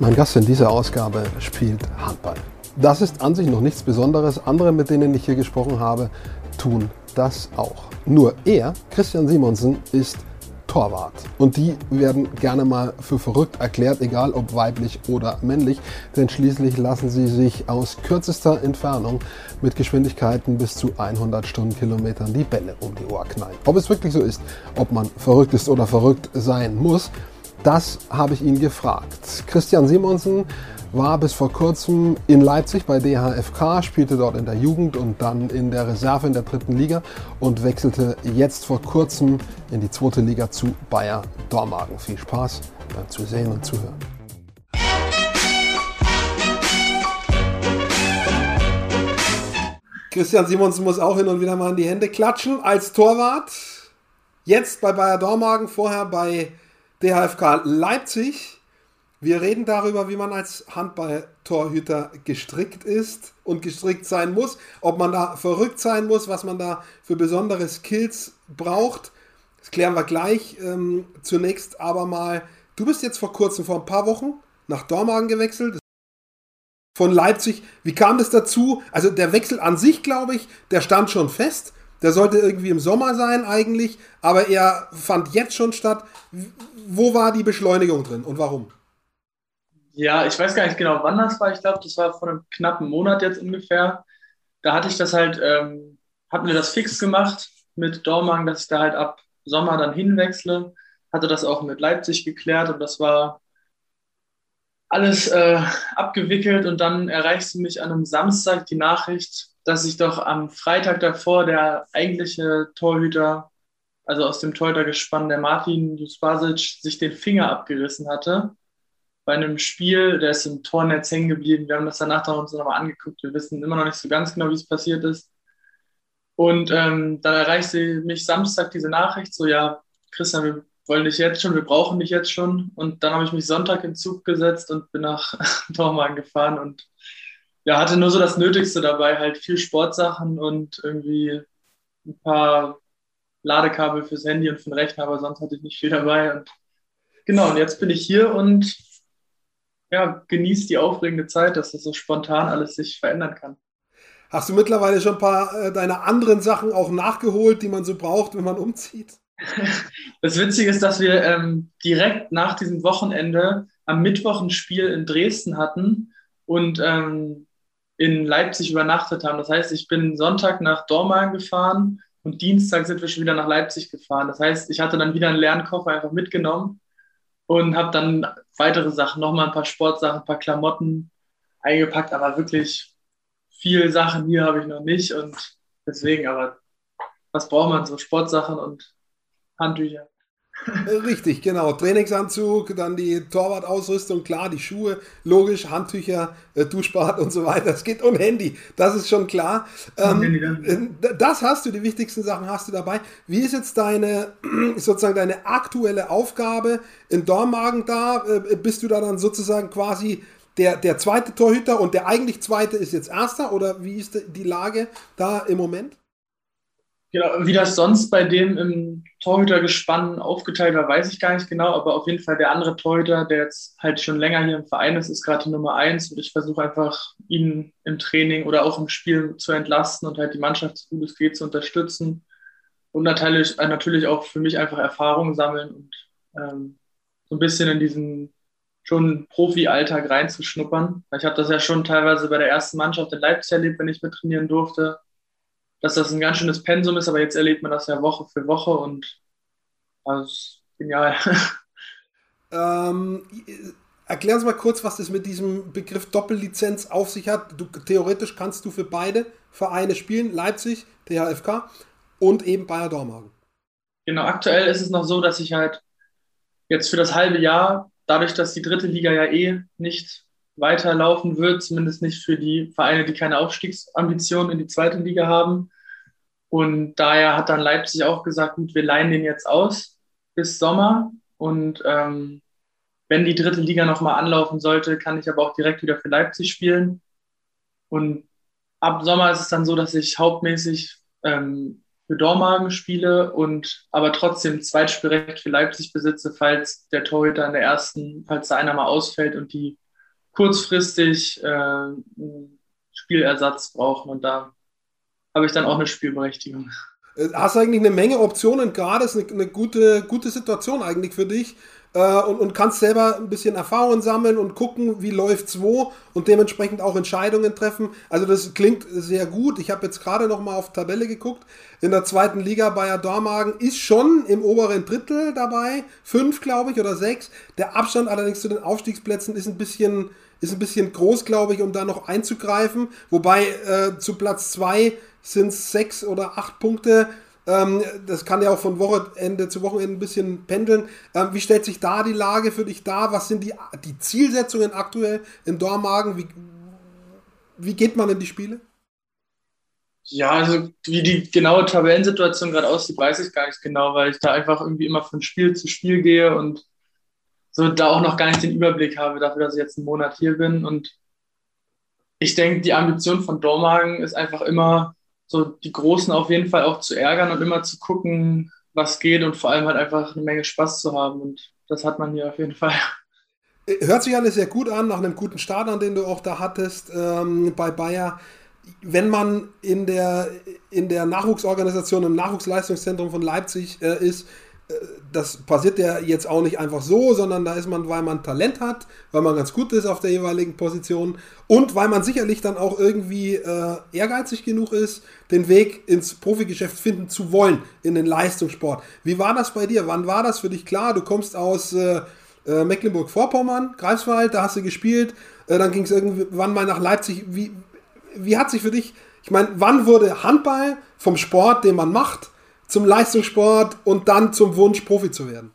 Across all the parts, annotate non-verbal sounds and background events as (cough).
Mein Gast in dieser Ausgabe spielt Handball. Das ist an sich noch nichts Besonderes. Andere, mit denen ich hier gesprochen habe, tun das auch. Nur er, Christian Simonsen, ist Torwart. Und die werden gerne mal für verrückt erklärt, egal ob weiblich oder männlich, denn schließlich lassen sie sich aus kürzester Entfernung mit Geschwindigkeiten bis zu 100 Stundenkilometern die Bälle um die Ohr knallen. Ob es wirklich so ist, ob man verrückt ist oder verrückt sein muss, das habe ich ihn gefragt. Christian Simonsen war bis vor kurzem in Leipzig bei DHFK, spielte dort in der Jugend und dann in der Reserve in der dritten Liga und wechselte jetzt vor kurzem in die zweite Liga zu Bayer Dormagen. Viel Spaß beim Zusehen und Zuhören. Christian Simonsen muss auch hin und wieder mal in die Hände klatschen als Torwart. Jetzt bei Bayer Dormagen, vorher bei DHFK Leipzig. Wir reden darüber, wie man als Handballtorhüter gestrickt ist und gestrickt sein muss, ob man da verrückt sein muss, was man da für besondere Skills braucht. Das klären wir gleich. Ähm, zunächst aber mal, du bist jetzt vor kurzem, vor ein paar Wochen, nach Dormagen gewechselt. Von Leipzig. Wie kam das dazu? Also der Wechsel an sich, glaube ich, der stand schon fest. Der sollte irgendwie im Sommer sein eigentlich, aber er fand jetzt schon statt. Wo war die Beschleunigung drin und warum? Ja, ich weiß gar nicht genau, wann das war. Ich glaube, das war vor einem knappen Monat jetzt ungefähr. Da hatte ich das halt, ähm, hatten wir das fix gemacht mit Dormagen, dass ich da halt ab Sommer dann hinwechsle. Hatte das auch mit Leipzig geklärt und das war alles äh, abgewickelt und dann erreichst du mich an einem Samstag die Nachricht, dass ich doch am Freitag davor der eigentliche Torhüter, also aus dem Torhütergespann, der Martin Juspasic, sich den Finger abgerissen hatte bei einem Spiel, der ist im Tornetz hängen geblieben. Wir haben das danach uns nochmal angeguckt. Wir wissen immer noch nicht so ganz genau, wie es passiert ist. Und ähm, dann erreichte mich Samstag diese Nachricht, so ja, Christian, wir wollen dich jetzt schon, wir brauchen dich jetzt schon. Und dann habe ich mich Sonntag in Zug gesetzt und bin nach (laughs) Dormagen gefahren und ja, hatte nur so das Nötigste dabei, halt viel Sportsachen und irgendwie ein paar Ladekabel fürs Handy und für den Rechner, aber sonst hatte ich nicht viel dabei. Und genau, und jetzt bin ich hier und ja, genießt die aufregende Zeit, dass das so spontan alles sich verändern kann. Hast du mittlerweile schon ein paar äh, deiner anderen Sachen auch nachgeholt, die man so braucht, wenn man umzieht? (laughs) Das Witzige ist, dass wir ähm, direkt nach diesem Wochenende am Mittwoch ein Spiel in Dresden hatten und ähm, in Leipzig übernachtet haben. Das heißt, ich bin Sonntag nach Dormagen gefahren und Dienstag sind wir schon wieder nach Leipzig gefahren. Das heißt, ich hatte dann wieder einen leeren Koffer einfach mitgenommen und habe dann weitere Sachen, nochmal ein paar Sportsachen, ein paar Klamotten eingepackt, aber wirklich viel Sachen hier habe ich noch nicht und deswegen, aber was braucht man so? Sportsachen und Handtücher. Richtig, genau. Trainingsanzug, dann die Torwartausrüstung, klar, die Schuhe, logisch, Handtücher, äh, Duschbad und so weiter. Es geht um Handy, das ist schon klar. Ähm, äh, das hast du, die wichtigsten Sachen hast du dabei. Wie ist jetzt deine, (clears throat) sozusagen deine aktuelle Aufgabe in Dormagen da? Äh, bist du da dann sozusagen quasi der, der zweite Torhüter und der eigentlich zweite ist jetzt erster oder wie ist die Lage da im Moment? Genau, wie das sonst bei dem im Torhütergespann aufgeteilt war, weiß ich gar nicht genau, aber auf jeden Fall der andere Torhüter, der jetzt halt schon länger hier im Verein ist, ist gerade die Nummer eins und ich versuche einfach, ihn im Training oder auch im Spiel zu entlasten und halt die Mannschaft so gut es geht zu unterstützen und natürlich, äh, natürlich auch für mich einfach Erfahrung sammeln und ähm, so ein bisschen in diesen schon Profi-Alltag reinzuschnuppern. Ich habe das ja schon teilweise bei der ersten Mannschaft in Leipzig erlebt, wenn ich mit trainieren durfte dass das ein ganz schönes Pensum ist, aber jetzt erlebt man das ja Woche für Woche und das ist genial. (laughs) Ähm, erklären Sie mal kurz, was das mit diesem Begriff Doppellizenz auf sich hat. Du, theoretisch kannst du für beide Vereine spielen, Leipzig, THFK und eben Bayer Dormagen. Genau, aktuell ist es noch so, dass ich halt jetzt für das halbe Jahr, dadurch, dass die dritte Liga ja eh nicht weiterlaufen wird, zumindest nicht für die Vereine, die keine Aufstiegsambitionen in die zweite Liga haben. Und daher hat dann Leipzig auch gesagt, gut, wir leihen den jetzt aus bis Sommer. Und ähm, wenn die dritte Liga nochmal anlaufen sollte, kann ich aber auch direkt wieder für Leipzig spielen. Und ab Sommer ist es dann so, dass ich hauptmäßig ähm, für Dormagen spiele und aber trotzdem Zweitspielrecht für Leipzig besitze, falls der Torhüter in der ersten, falls da einer mal ausfällt und die kurzfristig äh, Spielersatz brauchen. Und da habe ich dann auch eine Spielberechtigung. Äh, hast eigentlich eine Menge Optionen, gerade ist eine, eine gute, gute Situation eigentlich für dich äh, und, und kannst selber ein bisschen Erfahrungen sammeln und gucken, wie läuft's wo und dementsprechend auch Entscheidungen treffen. Also das klingt sehr gut. Ich habe jetzt gerade noch mal auf Tabelle geguckt. In der zweiten Liga Bayer Dormagen ist schon im oberen Drittel dabei, fünf glaube ich oder sechs. Der Abstand allerdings zu den Aufstiegsplätzen ist ein bisschen ist ein bisschen groß, glaube ich, um da noch einzugreifen. Wobei äh, zu Platz zwei sind es sechs oder acht Punkte. Ähm, das kann ja auch von Wochenende zu Wochenende ein bisschen pendeln. Ähm, wie stellt sich da die Lage für dich dar? Was sind die, die Zielsetzungen aktuell in Dormagen? Wie, wie geht man in die Spiele? Ja, also wie die genaue Tabellensituation gerade aussieht, weiß ich gar nicht genau, weil ich da einfach irgendwie immer von Spiel zu Spiel gehe und so da auch noch gar nicht den Überblick habe dafür, dass ich jetzt einen Monat hier bin. Und ich denke, die Ambition von Dormagen ist einfach immer, so die Großen auf jeden Fall auch zu ärgern und immer zu gucken, was geht und vor allem halt einfach eine Menge Spaß zu haben. Und das hat man hier auf jeden Fall. Hört sich alles sehr gut an, nach einem guten Start, an den du auch da hattest ähm, bei Bayer. Wenn man in der, in der Nachwuchsorganisation, im Nachwuchsleistungszentrum von Leipzig äh, ist, das passiert ja jetzt auch nicht einfach so, sondern da ist man, weil man Talent hat, weil man ganz gut ist auf der jeweiligen Position und weil man sicherlich dann auch irgendwie äh, ehrgeizig genug ist, den Weg ins Profigeschäft finden zu wollen, in den Leistungssport. Wie war das bei dir? Wann war das für dich klar? Du kommst aus äh, äh, Mecklenburg-Vorpommern, Greifswald, da hast du gespielt, äh, dann ging es irgendwann mal nach Leipzig. Wie, wie hat sich für dich, ich meine, wann wurde Handball vom Sport, den man macht, zum Leistungssport und dann zum Wunsch, Profi zu werden?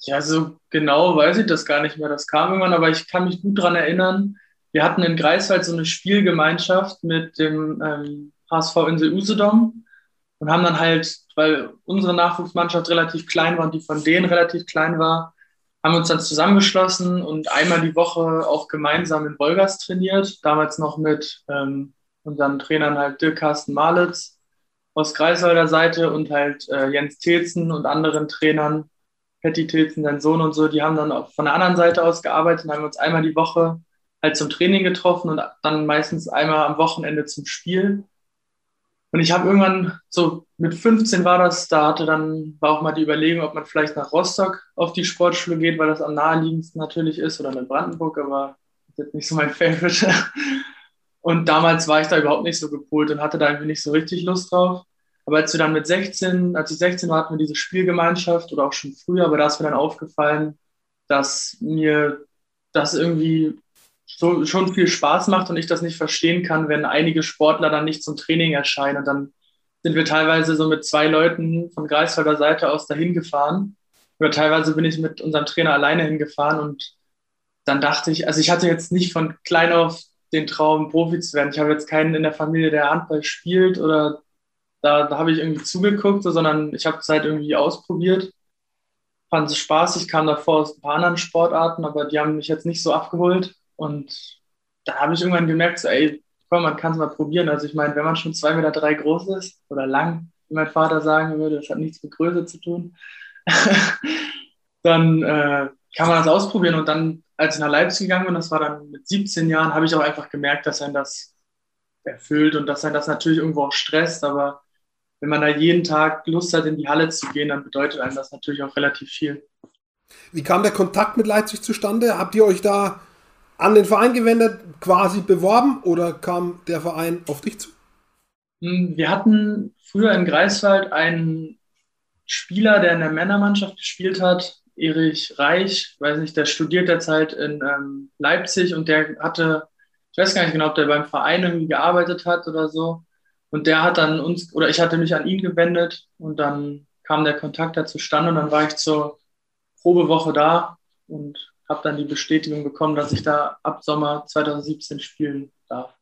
Ja, so genau weiß ich das gar nicht mehr. Das kam irgendwann, aber ich kann mich gut daran erinnern. Wir hatten in Greifswald so eine Spielgemeinschaft mit dem ähm, HSV Insel Usedom und haben dann halt, weil unsere Nachwuchsmannschaft relativ klein war und die von denen relativ klein war, haben uns dann zusammengeschlossen und einmal die Woche auch gemeinsam in Wolgast trainiert. Damals noch mit ähm, unseren Trainern halt Dirk Carsten Malitz aus Greifswalder Seite und halt äh, Jens Tilzen und anderen Trainern, Patty Tilzen, sein Sohn und so, die haben dann auch von der anderen Seite aus gearbeitet und haben uns einmal die Woche halt zum Training getroffen und dann meistens einmal am Wochenende zum Spiel. Und ich habe irgendwann, so mit 15 war das, da hatte dann, war auch mal die Überlegung, ob man vielleicht nach Rostock auf die Sportschule geht, weil das am naheliegendsten natürlich ist, oder in Brandenburg, aber das ist jetzt nicht so mein (laughs) Favorite. Und damals war ich da überhaupt nicht so gepolt und hatte da irgendwie nicht so richtig Lust drauf. Aber als wir dann mit 16, als ich 16 war, hatten wir diese Spielgemeinschaft oder auch schon früher, aber da ist mir dann aufgefallen, dass mir das irgendwie so, schon viel Spaß macht und ich das nicht verstehen kann, wenn einige Sportler dann nicht zum Training erscheinen. Und dann sind wir teilweise so mit zwei Leuten von Greifswalder Seite aus dahin gefahren. Oder teilweise bin ich mit unserem Trainer alleine hingefahren und dann dachte ich, also ich hatte jetzt nicht von klein auf den Traum, Profi zu werden. Ich habe jetzt keinen in der Familie, der Handball spielt oder da, da habe ich irgendwie zugeguckt, so, sondern ich habe es halt irgendwie ausprobiert. Fand es spaßig, kam davor aus ein paar anderen Sportarten, aber die haben mich jetzt nicht so abgeholt. Und da habe ich irgendwann gemerkt, so, ey, komm, man kann es mal probieren. Also ich meine, wenn man schon zwei Meter drei groß ist oder lang, wie mein Vater sagen würde, das hat nichts mit Größe zu tun, (laughs) dann äh, kann man das ausprobieren. Und dann als ich nach Leipzig gegangen bin, das war dann mit 17 Jahren, habe ich auch einfach gemerkt, dass einen das erfüllt und dass einen das natürlich irgendwo auch stresst. Aber wenn man da jeden Tag Lust hat, in die Halle zu gehen, dann bedeutet einem das natürlich auch relativ viel. Wie kam der Kontakt mit Leipzig zustande? Habt ihr euch da an den Verein gewendet, quasi beworben oder kam der Verein auf dich zu? Hm, wir hatten früher in Greifswald einen Spieler, der in der Männermannschaft gespielt hat, Erich Reich, weiß nicht, der studiert derzeit in ähm, Leipzig und der hatte, ich weiß gar nicht genau, ob der beim Verein irgendwie gearbeitet hat oder so. Und der hat dann uns, oder ich hatte mich an ihn gewendet und dann kam der Kontakt da zustande und dann war ich zur Probewoche da und habe dann die Bestätigung bekommen, dass ich da ab Sommer 2017 spielen darf.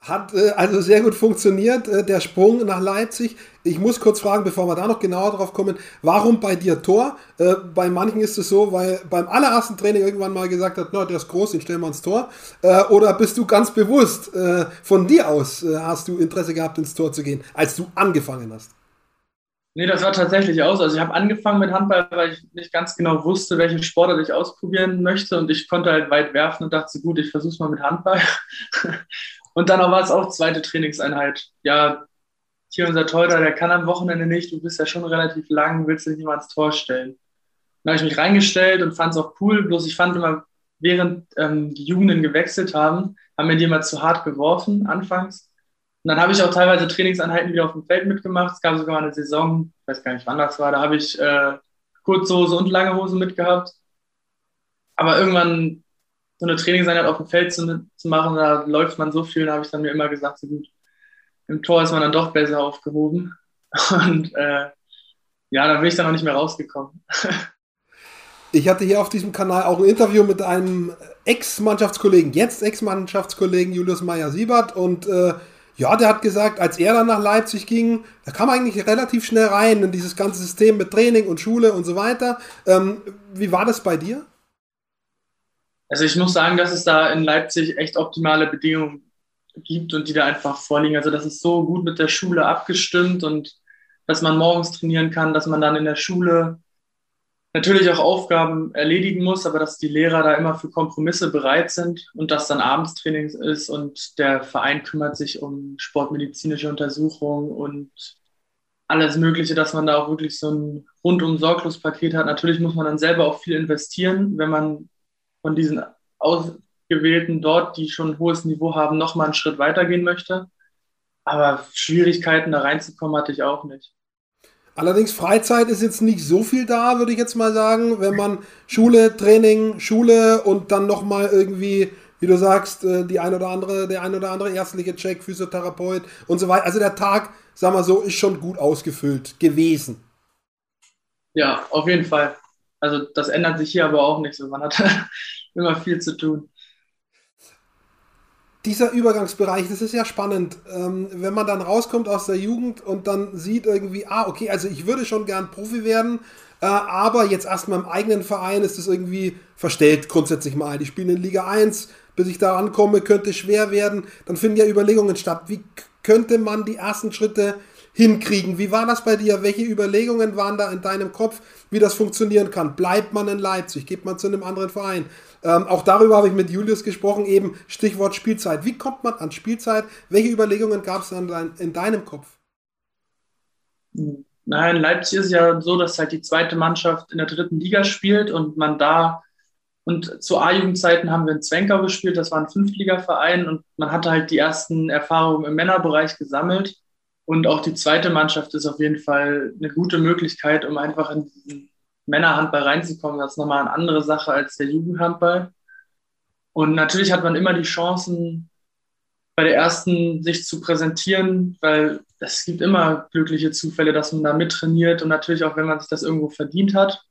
Hat äh, also sehr gut funktioniert, äh, der Sprung nach Leipzig. Ich muss kurz fragen, bevor wir da noch genauer drauf kommen, warum bei dir Tor? Äh, bei manchen ist es so, weil beim allerersten Training irgendwann mal gesagt hat, no, der ist groß, den stellen wir ins Tor. Äh, oder bist du ganz bewusst äh, von dir aus, äh, hast du Interesse gehabt, ins Tor zu gehen, als du angefangen hast? Nee, das war tatsächlich aus. Also ich habe angefangen mit Handball, weil ich nicht ganz genau wusste, welchen Sportart ich ausprobieren möchte. Und ich konnte halt weit werfen und dachte, gut, ich versuche es mal mit Handball. (laughs) Und dann war es auch zweite Trainingseinheit. Ja, hier unser Teuter, der kann am Wochenende nicht, du bist ja schon relativ lang, willst du dich nicht mal ins Tor stellen. Dann habe ich mich reingestellt und fand es auch cool, bloß ich fand immer, während ähm, die Jugenden gewechselt haben, haben mir die immer zu hart geworfen, anfangs. Und dann habe ich auch teilweise Trainingseinheiten wieder auf dem Feld mitgemacht. Es gab sogar mal eine Saison, ich weiß gar nicht, wann das war, da habe ich äh, Kurzhose und lange Hose mitgehabt. Aber irgendwann so eine Trainingseinheit auf dem Feld zu, zu machen, da läuft man so viel, da habe ich dann mir immer gesagt, so gut, im Tor ist man dann doch besser aufgehoben. (laughs) Und äh, ja, da bin ich dann auch nicht mehr rausgekommen. (laughs) Ich hatte hier auf diesem Kanal auch ein Interview mit einem Ex-Mannschaftskollegen, jetzt Ex-Mannschaftskollegen Julius Meyer-Siebert und äh, ja, der hat gesagt, als er dann nach Leipzig ging, da kam eigentlich relativ schnell rein in dieses ganze System mit Training und Schule und so weiter. Ähm, wie war das bei dir? Also ich muss sagen, dass es da in Leipzig echt optimale Bedingungen gibt und die da einfach vorliegen. Also das ist so gut mit der Schule abgestimmt und dass man morgens trainieren kann, dass man dann in der Schule natürlich auch Aufgaben erledigen muss, aber dass die Lehrer da immer für Kompromisse bereit sind und dass dann Abendstraining ist und der Verein kümmert sich um sportmedizinische Untersuchungen und alles Mögliche, dass man da auch wirklich so ein rundum sorglos Paket hat. Natürlich muss man dann selber auch viel investieren, wenn man von diesen Ausgewählten dort, die schon ein hohes Niveau haben, nochmal einen Schritt weitergehen möchte. Aber Schwierigkeiten da reinzukommen hatte ich auch nicht. Allerdings Freizeit ist jetzt nicht so viel da, würde ich jetzt mal sagen, wenn man Schule, Training, Schule und dann nochmal irgendwie, wie du sagst, äh, die ein oder andere, der ein oder andere ärztliche Check, Physiotherapeut und so weiter. Also der Tag, sagen wir so, ist schon gut ausgefüllt gewesen. Ja, auf jeden Fall. Also das ändert sich hier aber auch nicht so. Man hat (laughs) immer viel zu tun. Dieser Übergangsbereich, das ist ja spannend. Ähm, wenn man dann rauskommt aus der Jugend und dann sieht irgendwie, ah, okay, also ich würde schon gern Profi werden, äh, aber jetzt erstmal im eigenen Verein ist es irgendwie verstellt grundsätzlich mal. Die spielen in Liga 1, bis ich da ankomme, könnte schwer werden. Dann finden ja Überlegungen statt. Wie könnte man die ersten Schritte hinkriegen. Wie war das bei dir? Welche Überlegungen waren da in deinem Kopf, wie das funktionieren kann? Bleibt man in Leipzig? Geht man zu einem anderen Verein? Ähm, auch darüber habe ich mit Julius gesprochen, eben Stichwort Spielzeit. Wie kommt man an Spielzeit? Welche Überlegungen gab es dann in deinem Kopf? Nein, Leipzig ist ja so, dass halt die zweite Mannschaft in der dritten Liga spielt und man da und zu A-Jugendzeiten haben wir in Zwenkau gespielt, das war ein Fünftligaverein und man hatte halt die ersten Erfahrungen im Männerbereich gesammelt. Und auch die zweite Mannschaft ist auf jeden Fall eine gute Möglichkeit, um einfach in diesen Männerhandball reinzukommen. Das ist nochmal eine andere Sache als der Jugendhandball. Und natürlich hat man immer die Chancen, bei der ersten sich zu präsentieren, weil es gibt immer glückliche Zufälle, dass man da mittrainiert und natürlich auch, wenn man sich das irgendwo verdient hat.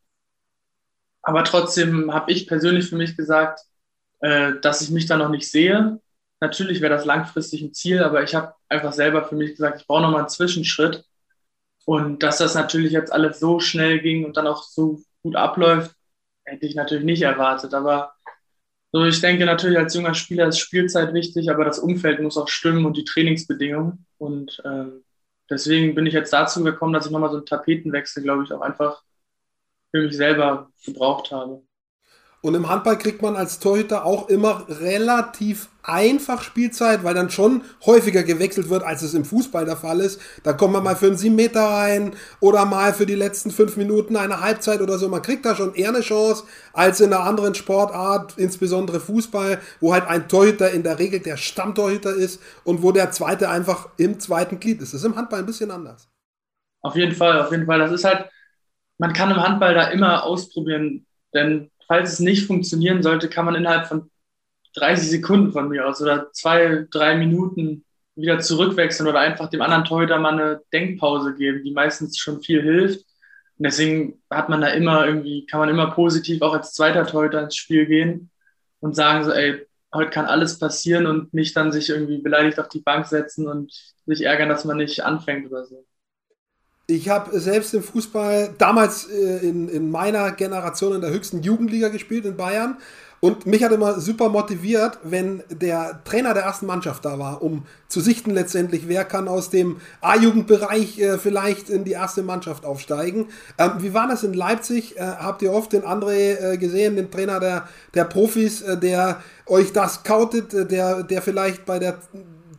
Aber trotzdem habe ich persönlich für mich gesagt, äh, dass ich mich da noch nicht sehe Natürlich wäre das langfristig ein Ziel, aber ich habe einfach selber für mich gesagt, ich brauche nochmal einen Zwischenschritt. Und dass das natürlich jetzt alles so schnell ging und dann auch so gut abläuft, hätte ich natürlich nicht erwartet. Aber so, ich denke natürlich als junger Spieler ist Spielzeit wichtig, aber das Umfeld muss auch stimmen und die Trainingsbedingungen. Und ähm, deswegen bin ich jetzt dazu gekommen, dass ich nochmal so einen Tapetenwechsel, glaube ich, auch einfach für mich selber gebraucht habe. Und im Handball kriegt man als Torhüter auch immer relativ einfach Spielzeit, weil dann schon häufiger gewechselt wird, als es im Fußball der Fall ist. Da kommt man mal für einen 7 Meter rein oder mal für die letzten fünf Minuten eine Halbzeit oder so. Man kriegt da schon eher eine Chance als in einer anderen Sportart, insbesondere Fußball, wo halt ein Torhüter in der Regel der Stammtorhüter ist und wo der zweite einfach im zweiten Glied ist. Das ist im Handball ein bisschen anders. Auf jeden Fall, auf jeden Fall. Das ist halt, man kann im Handball da immer ausprobieren, denn falls es nicht funktionieren sollte, kann man innerhalb von 30 Sekunden von mir aus oder zwei, drei Minuten wieder zurückwechseln oder einfach dem anderen Torhüter mal eine Denkpause geben, die meistens schon viel hilft. Und deswegen hat man da immer irgendwie, kann man immer positiv auch als zweiter Torhüter ins Spiel gehen und sagen so, ey, heute kann alles passieren und nicht dann sich irgendwie beleidigt auf die Bank setzen und sich ärgern, dass man nicht anfängt oder so. Ich habe selbst im Fußball damals äh, in, in meiner Generation in der höchsten Jugendliga gespielt in Bayern. Und mich hat immer super motiviert, wenn der Trainer der ersten Mannschaft da war, um zu sichten letztendlich, wer kann aus dem A-Jugendbereich äh, vielleicht in die erste Mannschaft aufsteigen. Ähm, wie war das in Leipzig? Äh, habt ihr oft den André äh, gesehen, den Trainer der, der Profis, äh, der euch das scoutet, äh, der, der vielleicht bei der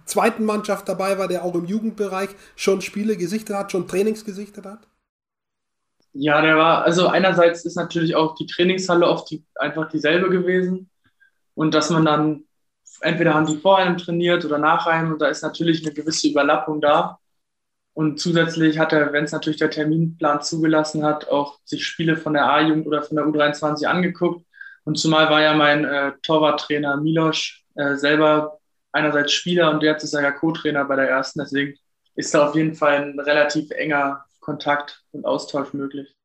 zweiten Mannschaft dabei war, der auch im Jugendbereich schon Spiele gesichtet hat, schon Trainings gesichtet hat? Ja, der war, also einerseits ist natürlich auch die Trainingshalle oft die, einfach dieselbe gewesen und dass man dann, entweder haben die vor einem trainiert oder nach einem und da ist natürlich eine gewisse Überlappung da. Und zusätzlich hat er, wenn es natürlich der Terminplan zugelassen hat, auch sich Spiele von der A-Jugend oder von der U23 angeguckt. Und zumal war ja mein äh, Torwarttrainer Milosch äh, selber einerseits Spieler und jetzt ist er ja Co-Trainer bei der ersten. Deswegen ist da auf jeden Fall ein relativ enger Kontakt und Austausch möglich.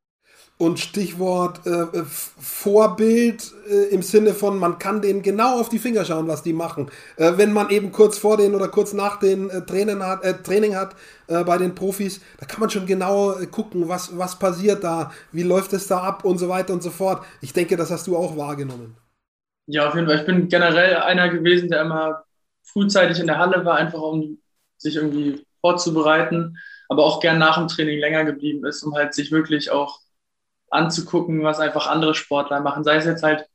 Und Stichwort äh, Vorbild äh, im Sinne von, man kann denen genau auf die Finger schauen, was die machen. Äh, wenn man eben kurz vor den oder kurz nach den äh, Training hat, äh, Training hat äh, bei den Profis, da kann man schon genau gucken, was, was passiert da, wie läuft es da ab und so weiter und so fort. Ich denke, das hast du auch wahrgenommen. Ja, auf jeden Fall. Ich bin generell einer gewesen, der immer frühzeitig in der Halle war, einfach um sich irgendwie vorzubereiten, aber auch gern nach dem Training länger geblieben ist, um halt sich wirklich auch anzugucken, was einfach andere Sportler machen. Sei es jetzt halt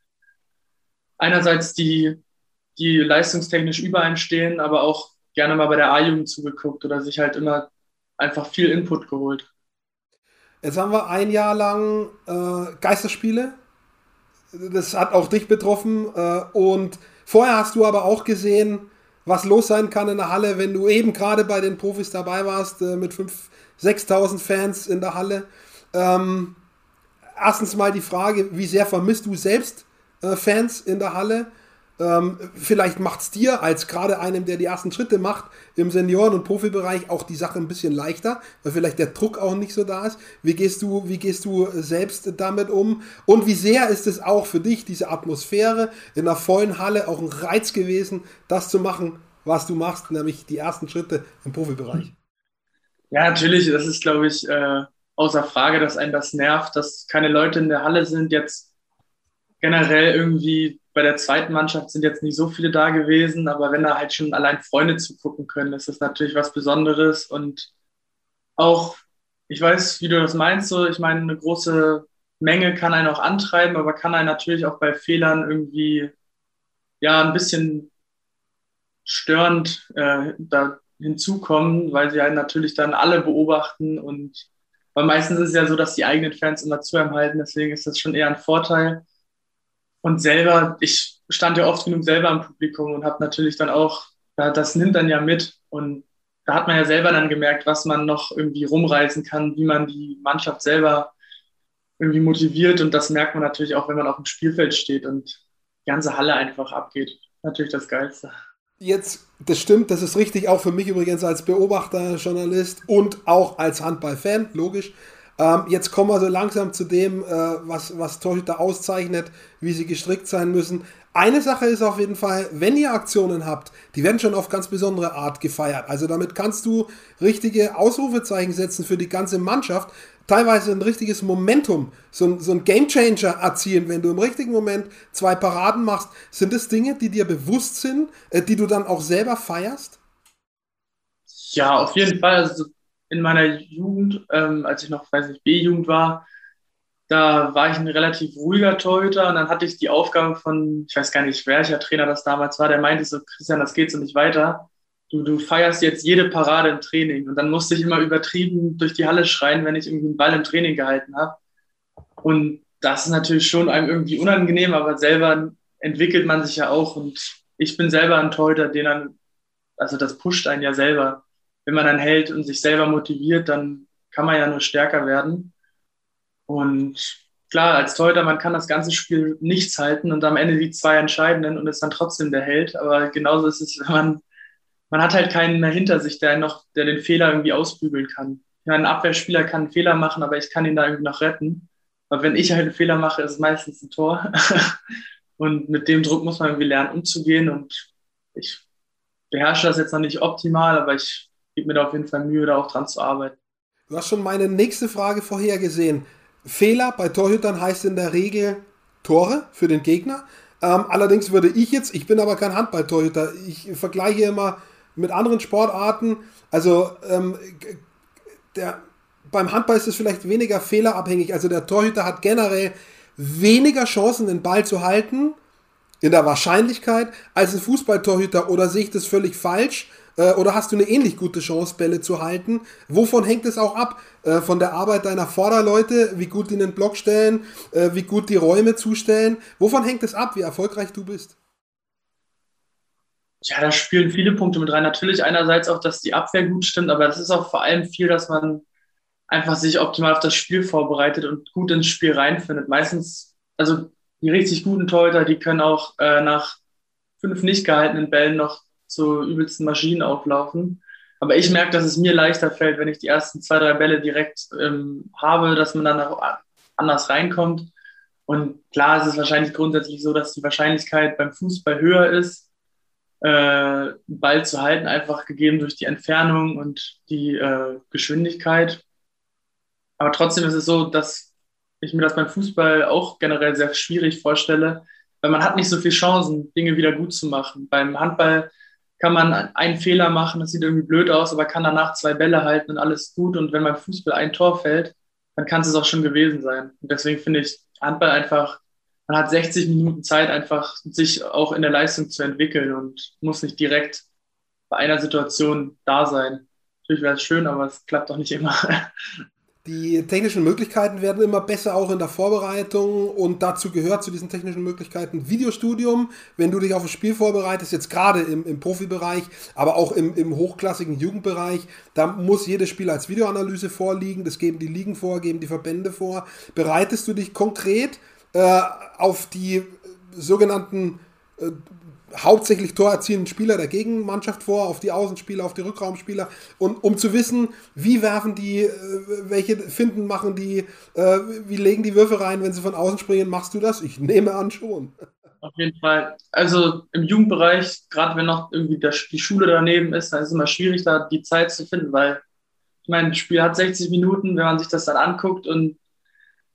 einerseits die, die leistungstechnisch über einen stehen, aber auch gerne mal bei der A-Jugend zugeguckt oder sich halt immer einfach viel Input geholt. Jetzt haben wir ein Jahr lang äh, Geisterspiele. Das hat auch dich betroffen. Äh, und vorher hast du aber auch gesehen, was los sein kann in der Halle, wenn du eben gerade bei den Profis dabei warst, äh, mit 5.000, 6.000 Fans in der Halle. Ähm, erstens mal die Frage, wie sehr vermisst du selbst äh, Fans in der Halle? Ähm, vielleicht macht es dir als gerade einem, der die ersten Schritte macht im Senioren- und Profibereich, auch die Sache ein bisschen leichter, weil vielleicht der Druck auch nicht so da ist. Wie gehst du, wie gehst du selbst damit um? Und wie sehr ist es auch für dich, diese Atmosphäre in einer vollen Halle, auch ein Reiz gewesen, das zu machen, was du machst, nämlich die ersten Schritte im Profibereich? Ja, natürlich. Das ist, glaube ich, äh, außer Frage, dass einen das nervt, dass keine Leute in der Halle sind. Jetzt generell irgendwie bei der zweiten Mannschaft sind jetzt nicht so viele da gewesen, aber wenn da halt schon allein Freunde zugucken können, ist das natürlich was Besonderes und auch, ich weiß, wie du das meinst, so, ich meine, eine große Menge kann einen auch antreiben, aber kann einen natürlich auch bei Fehlern irgendwie, ja, ein bisschen störend äh, da hinzukommen, weil sie halt natürlich dann alle beobachten und weil meistens ist es ja so, dass die eigenen Fans immer zu einem halten, deswegen ist das schon eher ein Vorteil. Und selber, ich stand ja oft genug selber im Publikum und habe natürlich dann auch, das nimmt dann ja mit. Und da hat man ja selber dann gemerkt, was man noch irgendwie rumreißen kann, wie man die Mannschaft selber irgendwie motiviert. Und das merkt man natürlich auch, wenn man auf dem Spielfeld steht und die ganze Halle einfach abgeht. Natürlich das Geilste. Jetzt, das stimmt, das ist richtig, auch für mich übrigens als Beobachter, Journalist und auch als Handballfan, logisch. Ähm, jetzt kommen wir so langsam zu dem, äh, was, was Torhüter auszeichnet, wie sie gestrickt sein müssen. Eine Sache ist auf jeden Fall, wenn ihr Aktionen habt, die werden schon auf ganz besondere Art gefeiert. Also damit kannst du richtige Ausrufezeichen setzen für die ganze Mannschaft. Teilweise ein richtiges Momentum, so ein, so ein Gamechanger erzielen, wenn du im richtigen Moment zwei Paraden machst. Sind das Dinge, die dir bewusst sind, äh, die du dann auch selber feierst? Ja, auf jeden Fall. Also in meiner Jugend, ähm, als ich noch, weiß nicht, B-Jugend war, da war ich ein relativ ruhiger Torhüter und dann hatte ich die Aufgabe von, ich weiß gar nicht, welcher Trainer das damals war, der meinte so, Christian, das geht so nicht weiter. Du, du feierst jetzt jede Parade im Training. Und dann musste ich immer übertrieben durch die Halle schreien, wenn ich irgendwie einen Ball im Training gehalten habe. Und das ist natürlich schon einem irgendwie unangenehm, aber selber entwickelt man sich ja auch. Und ich bin selber ein Torhüter, den dann, also das pusht einen ja selber wenn man dann hält und sich selber motiviert, dann kann man ja nur stärker werden. Und klar, als Torhüter, man kann das ganze Spiel nichts halten und am Ende die zwei entscheidenden und ist dann trotzdem der Held. Aber genauso ist es, wenn man, man hat halt keinen mehr hinter sich, der noch, der den Fehler irgendwie ausbügeln kann. Ja, ein Abwehrspieler kann einen Fehler machen, aber ich kann ihn da irgendwie noch retten. Aber wenn ich halt einen Fehler mache, ist es meistens ein Tor. (laughs) Und mit dem Druck muss man irgendwie lernen, umzugehen. Und ich beherrsche das jetzt noch nicht optimal, aber ich gebe mir da auf jeden Fall Mühe, da auch dran zu arbeiten. Du hast schon meine nächste Frage vorhergesehen. Fehler bei Torhütern heißt in der Regel Tore für den Gegner. Ähm, allerdings würde ich jetzt, ich bin aber kein Handballtorhüter, ich vergleiche immer mit anderen Sportarten. Also ähm, der, beim Handball ist es vielleicht weniger fehlerabhängig. Also der Torhüter hat generell weniger Chancen, den Ball zu halten, in der Wahrscheinlichkeit, als ein Fußballtorhüter. Oder sehe ich das völlig falsch? Äh, oder hast du eine ähnlich gute Chance, Bälle zu halten? Wovon hängt es auch ab? Äh, von der Arbeit deiner Vorderleute, wie gut die einen Block stellen, äh, wie gut die Räume zustellen? Wovon hängt es ab, wie erfolgreich du bist? Ja, da spielen viele Punkte mit rein. Natürlich einerseits auch, dass die Abwehr gut stimmt, aber das ist auch vor allem viel, dass man einfach sich optimal auf das Spiel vorbereitet und gut ins Spiel reinfindet. Meistens, also die richtig guten Torhüter, die können auch äh, nach fünf nicht gehaltenen Bällen noch zu übelsten Maschinen auflaufen. Aber ich merke, dass es mir leichter fällt, wenn ich die ersten zwei, drei Bälle direkt ähm, habe, dass man dann auch anders reinkommt. Und klar ist es wahrscheinlich grundsätzlich so, dass die Wahrscheinlichkeit beim Fußball höher ist, äh, Ball zu halten, einfach gegeben durch die Entfernung und die äh, Geschwindigkeit. Aber trotzdem ist es so, dass ich mir das beim Fußball auch generell sehr schwierig vorstelle, weil man hat nicht so viele Chancen, Dinge wieder gut zu machen. Beim Handball kann man einen Fehler machen, das sieht irgendwie blöd aus, aber kann danach zwei Bälle halten und alles gut. Und wenn beim Fußball ein Tor fällt, dann kann es auch schon gewesen sein. Und deswegen finde ich Handball einfach, man hat 60 Minuten Zeit, einfach sich auch in der Leistung zu entwickeln und muss nicht direkt bei einer Situation da sein. Natürlich wäre es schön, aber es klappt doch nicht immer. (laughs) Die technischen Möglichkeiten werden immer besser, auch in der Vorbereitung. Und dazu gehört zu diesen technischen Möglichkeiten Videostudium. Wenn du dich auf ein Spiel vorbereitest, jetzt gerade im, im Profibereich, aber auch im, im hochklassigen Jugendbereich, da muss jedes Spiel als Videoanalyse vorliegen. Das geben die Ligen vor, geben die Verbände vor. Bereitest du dich konkret äh, auf die sogenannten äh, hauptsächlich torerzielenden Spieler der Gegenmannschaft vor, auf die Außenspieler, auf die Rückraumspieler, und um zu wissen, wie werfen die, äh, welche Finden machen die, äh, wie legen die Würfe rein, wenn sie von außen springen, machst du das? Ich nehme an schon. Auf jeden Fall. Also im Jugendbereich, gerade wenn noch irgendwie die Schule daneben ist, dann ist es immer schwierig, da die Zeit zu finden, weil ich meine, das Spiel hat 60 Minuten, wenn man sich das dann anguckt und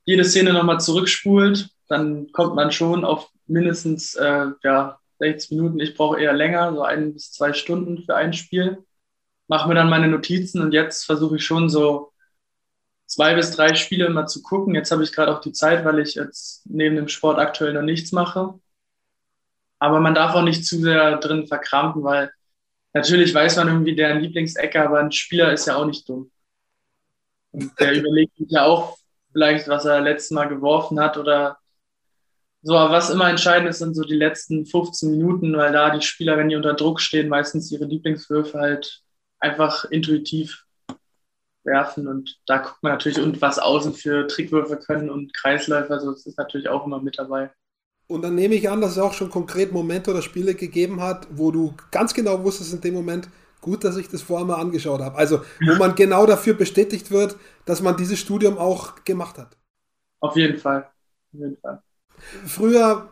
jede Szene nochmal zurückspult, dann kommt man schon auf mindestens äh, ja, 60 Minuten. Ich brauche eher länger, so ein bis zwei Stunden für ein Spiel. Mache mir dann meine Notizen und jetzt versuche ich schon so zwei bis drei Spiele mal zu gucken. Jetzt habe ich gerade auch die Zeit, weil ich jetzt neben dem Sport aktuell noch nichts mache. Aber man darf auch nicht zu sehr drin verkrampfen, weil natürlich weiß man irgendwie deren Lieblingsecke, aber ein Spieler ist ja auch nicht dumm. Und der (laughs) überlegt sich ja auch vielleicht, was er letztes Mal geworfen hat oder so, aber was immer entscheidend ist, sind so die letzten 15 Minuten, weil da die Spieler, wenn die unter Druck stehen, meistens ihre Lieblingswürfe halt einfach intuitiv werfen. Und da guckt man natürlich, und was außen für Trickwürfe können und Kreisläufer, so das ist natürlich auch immer mit dabei. Und dann nehme ich an, dass es auch schon konkret Momente oder Spiele gegeben hat, wo du ganz genau wusstest in dem Moment, gut, dass ich das vorher mal angeschaut habe. Also, wo man genau dafür bestätigt wird, dass man dieses Studium auch gemacht hat. Auf jeden Fall. Auf jeden Fall. Früher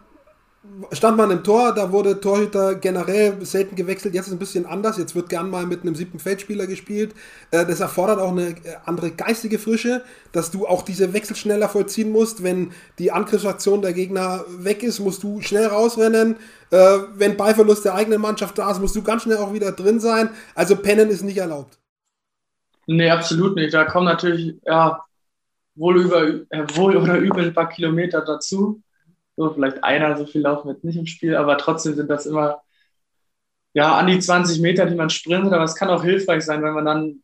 stand man im Tor, da wurde Torhüter generell selten gewechselt. Jetzt ist es ein bisschen anders. Jetzt wird gern mal mit einem siebten Feldspieler gespielt. Äh, das erfordert auch eine äh, andere geistige Frische, dass du auch diese Wechsel schneller vollziehen musst. Wenn die Angriffsaktion der Gegner weg ist, musst du schnell rausrennen. Äh, wenn Ballverlust der eigenen Mannschaft da ist, musst du ganz schnell auch wieder drin sein. Also pennen ist nicht erlaubt. Nee, absolut nicht. Da kommen natürlich ja, wohl, über, wohl oder übel ein paar Kilometer dazu so, vielleicht einer, so viel laufen jetzt nicht im Spiel, aber trotzdem sind das immer ja, an die 20 Meter, die man sprintet, aber es kann auch hilfreich sein, wenn man dann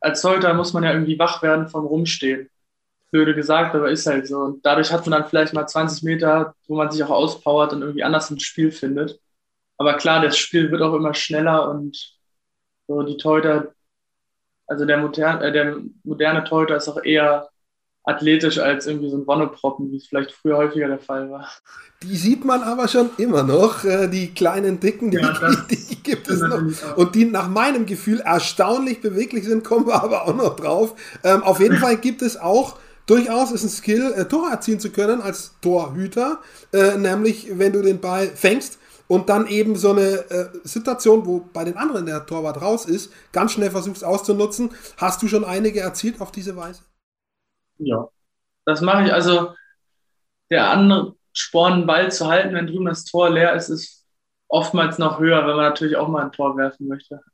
als Torhüter muss man ja irgendwie wach werden vom Rumstehen. Blöde gesagt, aber ist halt so. Und dadurch hat man dann vielleicht mal 20 Meter, wo man sich auch auspowert und irgendwie anders ins Spiel findet. Aber klar, das Spiel wird auch immer schneller und so die Torhüter, also der moderne, äh, der moderne Torhüter ist auch eher athletisch als irgendwie so ein Wonneproppen, wie es vielleicht früher häufiger der Fall war. Die sieht man aber schon immer noch, äh, die kleinen Dicken, die, ja, die, die gibt es noch. Und die nach meinem Gefühl erstaunlich beweglich sind, kommen wir aber auch noch drauf. Ähm, auf jeden Fall gibt es auch durchaus ist ein Skill, äh, Tore erzielen zu können als Torhüter, äh, nämlich wenn du den Ball fängst und dann eben so eine äh, Situation, wo bei den anderen der Torwart raus ist, ganz schnell versuchst auszunutzen. Hast du schon einige erzielt auf diese Weise? Ja, das mache ich. Also der andere Sporn, einen Ball zu halten, wenn drüben das Tor leer ist, ist oftmals noch höher, wenn man natürlich auch mal ein Tor werfen möchte. (laughs)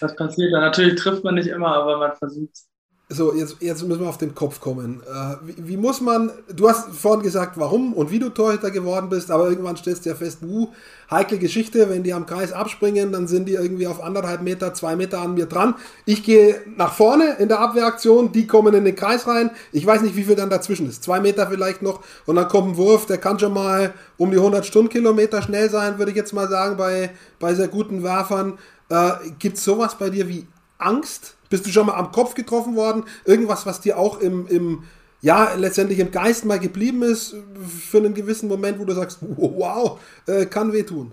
das passiert dann. Natürlich trifft man nicht immer, aber man versucht es. So, jetzt, jetzt müssen wir auf den Kopf kommen. Äh, wie, wie, muss man, du hast vorhin gesagt, warum und wie du Torhüter geworden bist, aber irgendwann stellst du ja fest, uh, heikle Geschichte, wenn die am Kreis abspringen, dann sind die irgendwie auf anderthalb Meter, zwei Meter an mir dran. Ich gehe nach vorne in der Abwehraktion, die kommen in den Kreis rein. Ich weiß nicht, wie viel dann dazwischen ist. Zwei Meter vielleicht noch und dann kommt ein Wurf, der kann schon mal um die 100 Stundenkilometer schnell sein, würde ich jetzt mal sagen, bei, bei sehr guten Werfern. Äh, Gibt es sowas bei dir wie Angst? Bist du schon mal am Kopf getroffen worden? Irgendwas, was dir auch im, im ja, letztendlich im Geist mal geblieben ist, für einen gewissen Moment, wo du sagst, wow, äh, kann wehtun?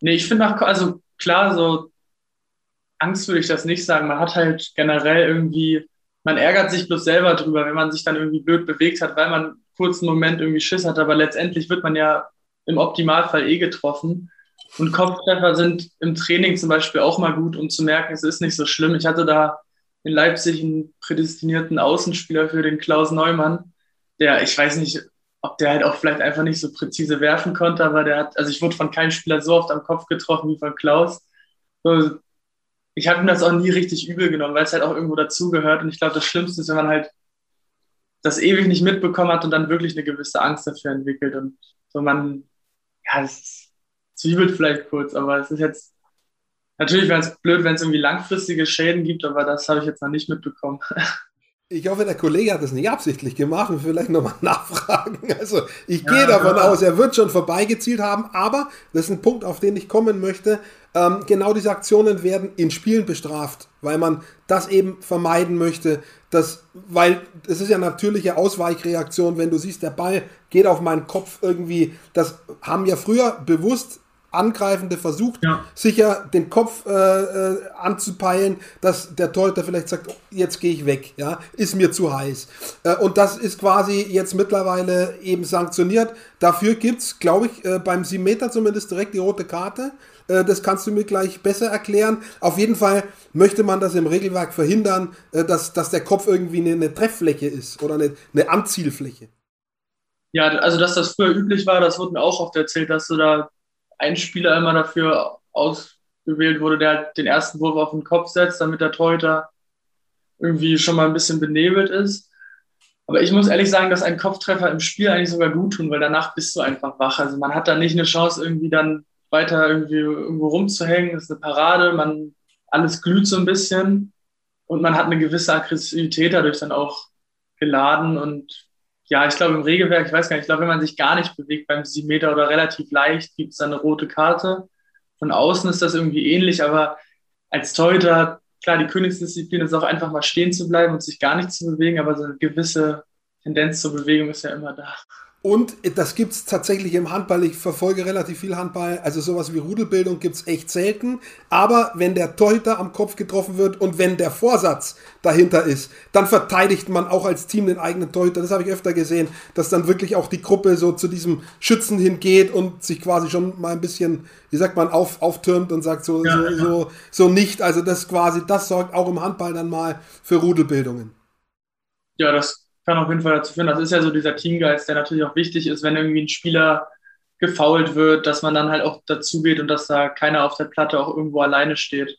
Nee, ich finde auch, also klar, so Angst würde ich das nicht sagen. Man hat halt generell irgendwie, man ärgert sich bloß selber drüber, wenn man sich dann irgendwie blöd bewegt hat, weil man kurz einen Moment irgendwie Schiss hat, aber letztendlich wird man ja im Optimalfall eh getroffen. Und Kopftreffer sind im Training zum Beispiel auch mal gut, um zu merken, es ist nicht so schlimm. Ich hatte da in Leipzig einen prädestinierten Außenspieler für den Klaus Neumann, der, ich weiß nicht, ob der halt auch vielleicht einfach nicht so präzise werfen konnte, aber der hat, also ich wurde von keinem Spieler so oft am Kopf getroffen wie von Klaus. Ich habe ihm das auch nie richtig übel genommen, weil es halt auch irgendwo dazugehört. Und ich glaube, das Schlimmste ist, wenn man halt das ewig nicht mitbekommen hat und dann wirklich eine gewisse Angst dafür entwickelt. Und so man, ja, das ist zwiebelt vielleicht kurz, aber es ist jetzt, natürlich wäre es blöd, wenn es irgendwie langfristige Schäden gibt, aber das habe ich jetzt noch nicht mitbekommen. (laughs) Ich hoffe, der Kollege hat das nicht absichtlich gemacht und vielleicht nochmal (laughs) nachfragen. Also ich gehe davon ja. aus, er wird schon vorbeigezielt haben, aber das ist ein Punkt, auf den ich kommen möchte. Ähm, genau diese Aktionen werden in Spielen bestraft, weil man das eben vermeiden möchte, dass, weil es ist ja natürliche Ausweichreaktion, wenn du siehst, der Ball geht auf meinen Kopf irgendwie. Das haben ja früher bewusst Angreifende versucht, ja. sicher den Kopf äh, äh, anzupeilen, dass der Torhüter vielleicht sagt, oh, jetzt gehe ich weg, ja, ist mir zu heiß. Äh, und das ist quasi jetzt mittlerweile eben sanktioniert. Dafür gibt es, glaube ich, äh, beim 7 Meter zumindest direkt die rote Karte. Äh, das kannst du mir gleich besser erklären. Auf jeden Fall möchte man das im Regelwerk verhindern, äh, dass, dass der Kopf irgendwie eine, eine Trefffläche ist oder eine, eine Anzielfläche. Ja, also dass das früher üblich war, das wurde mir auch oft erzählt, dass du da ein Spieler immer dafür ausgewählt wurde, der halt den ersten Wurf auf den Kopf setzt, damit der Torhüter irgendwie schon mal ein bisschen benebelt ist. Aber ich muss ehrlich sagen, dass ein Kopftreffer im Spiel eigentlich sogar gut tun, weil danach bist du einfach wach. Also man hat da nicht eine Chance, irgendwie dann weiter irgendwie irgendwo rumzuhängen. Das ist eine Parade, man alles glüht so ein bisschen und man hat eine gewisse Aggressivität dadurch dann auch geladen und ja, ich glaube im Regelwerk, ich weiß gar nicht, ich glaube, wenn man sich gar nicht bewegt beim 7 Meter oder relativ leicht, gibt es dann eine rote Karte. Von außen ist das irgendwie ähnlich, aber als Torhüter, klar, die Königsdisziplin ist auch einfach mal stehen zu bleiben und sich gar nicht zu bewegen, aber so eine gewisse Tendenz zur Bewegung ist ja immer da. Und das gibt es tatsächlich im Handball. Ich verfolge relativ viel Handball. Also sowas wie Rudelbildung gibt es echt selten. Aber wenn der Torhüter am Kopf getroffen wird und wenn der Vorsatz dahinter ist, dann verteidigt man auch als Team den eigenen Torhüter. Das habe ich öfter gesehen, dass dann wirklich auch die Gruppe so zu diesem Schützen hingeht und sich quasi schon mal ein bisschen, wie sagt man, auf, auftürmt und sagt so, ja, so, ja. so, so nicht. Also das quasi, das sorgt auch im Handball dann mal für Rudelbildungen. Ja, das kann auf jeden Fall dazu führen. Das ist ja so dieser Teamgeist, der natürlich auch wichtig ist, wenn irgendwie ein Spieler gefault wird, dass man dann halt auch dazu geht und dass da keiner auf der Platte auch irgendwo alleine steht.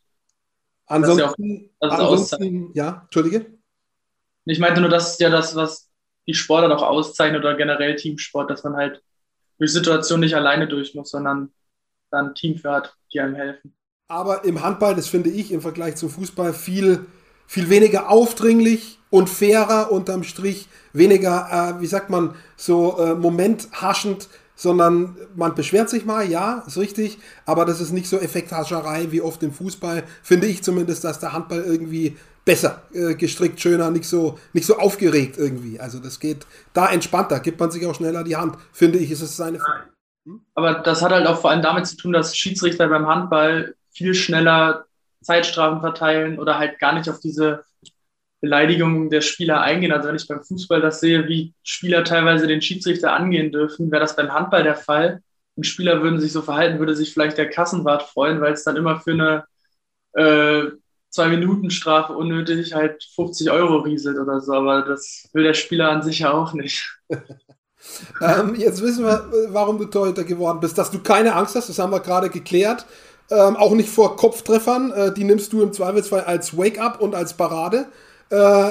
Ansonsten, ja, auch, ansonsten ja, Entschuldige. Ich meinte nur, das ist ja das, was die Sportler auch auszeichnet oder generell Teamsport, dass man halt durch Situationen nicht alleine durch muss, sondern dann ein Team für hat, die einem helfen. Aber im Handball, das finde ich im Vergleich zum Fußball viel, viel weniger aufdringlich, und fairer unterm Strich, weniger, äh, wie sagt man, so äh, momenthaschend, sondern man beschwert sich mal, ja, ist richtig, aber das ist nicht so Effekthascherei wie oft im Fußball, finde ich zumindest, dass der Handball irgendwie besser äh, gestrickt, schöner, nicht so, nicht so aufgeregt irgendwie. Also das geht da entspannter, gibt man sich auch schneller die Hand, finde ich, ist es seine. Hm? Aber das hat halt auch vor allem damit zu tun, dass Schiedsrichter beim Handball viel schneller Zeitstrafen verteilen oder halt gar nicht auf diese Beleidigungen der Spieler eingehen. Also wenn ich beim Fußball das sehe, wie Spieler teilweise den Schiedsrichter angehen dürfen, wäre das beim Handball der Fall. Und Spieler würden sich so verhalten, würde sich vielleicht der Kassenwart freuen, weil es dann immer für eine äh, zwei Minuten Strafe unnötig halt 50 Euro rieselt oder so. Aber das will der Spieler an sich ja auch nicht. (laughs) ähm, jetzt wissen wir, warum du Torhüter geworden bist. Dass du keine Angst hast, das haben wir gerade geklärt. Ähm, auch nicht vor Kopftreffern. Äh, die nimmst du im Zweifelsfall als Wake-up und als Parade. Äh,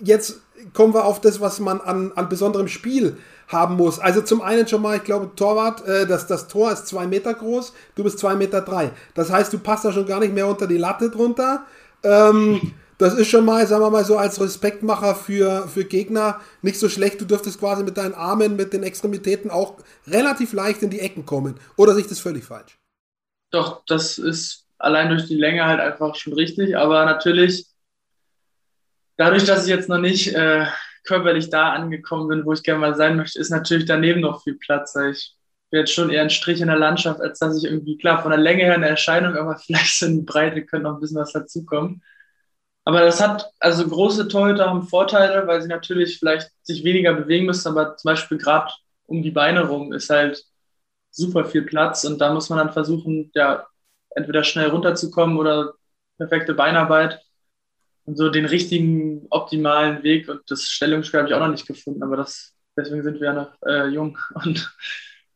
jetzt kommen wir auf das, was man an, an besonderem Spiel haben muss. Also zum einen schon mal, ich glaube, Torwart, äh, das, das Tor ist zwei Meter groß, du bist zwei Meter drei. Das heißt, du passt da schon gar nicht mehr unter die Latte drunter. Ähm, (laughs) das ist schon mal, sagen wir mal so, als Respektmacher für, für Gegner nicht so schlecht. Du dürftest quasi mit deinen Armen, mit den Extremitäten auch relativ leicht in die Ecken kommen. Oder sich das völlig falsch? Doch, das ist allein durch die Länge halt einfach schon richtig. Aber natürlich dadurch, dass ich jetzt noch nicht äh, körperlich da angekommen bin, wo ich gerne mal sein möchte, ist natürlich daneben noch viel Platz. Ich bin jetzt schon eher ein Strich in der Landschaft, als dass ich irgendwie, klar, von der Länge her eine Erscheinung, aber (laughs) vielleicht so in die Breite könnte noch ein bisschen was dazukommen. Aber das hat, also große Torhüter haben Vorteile, weil sie natürlich vielleicht sich weniger bewegen müssen, aber zum Beispiel gerade um die Beine rum ist halt super viel Platz und da muss man dann versuchen, ja, entweder schnell runterzukommen oder perfekte Beinarbeit und so den richtigen, optimalen Weg und das Stellungsspiel habe ich auch noch nicht gefunden, aber das, deswegen sind wir ja noch äh, jung (laughs) und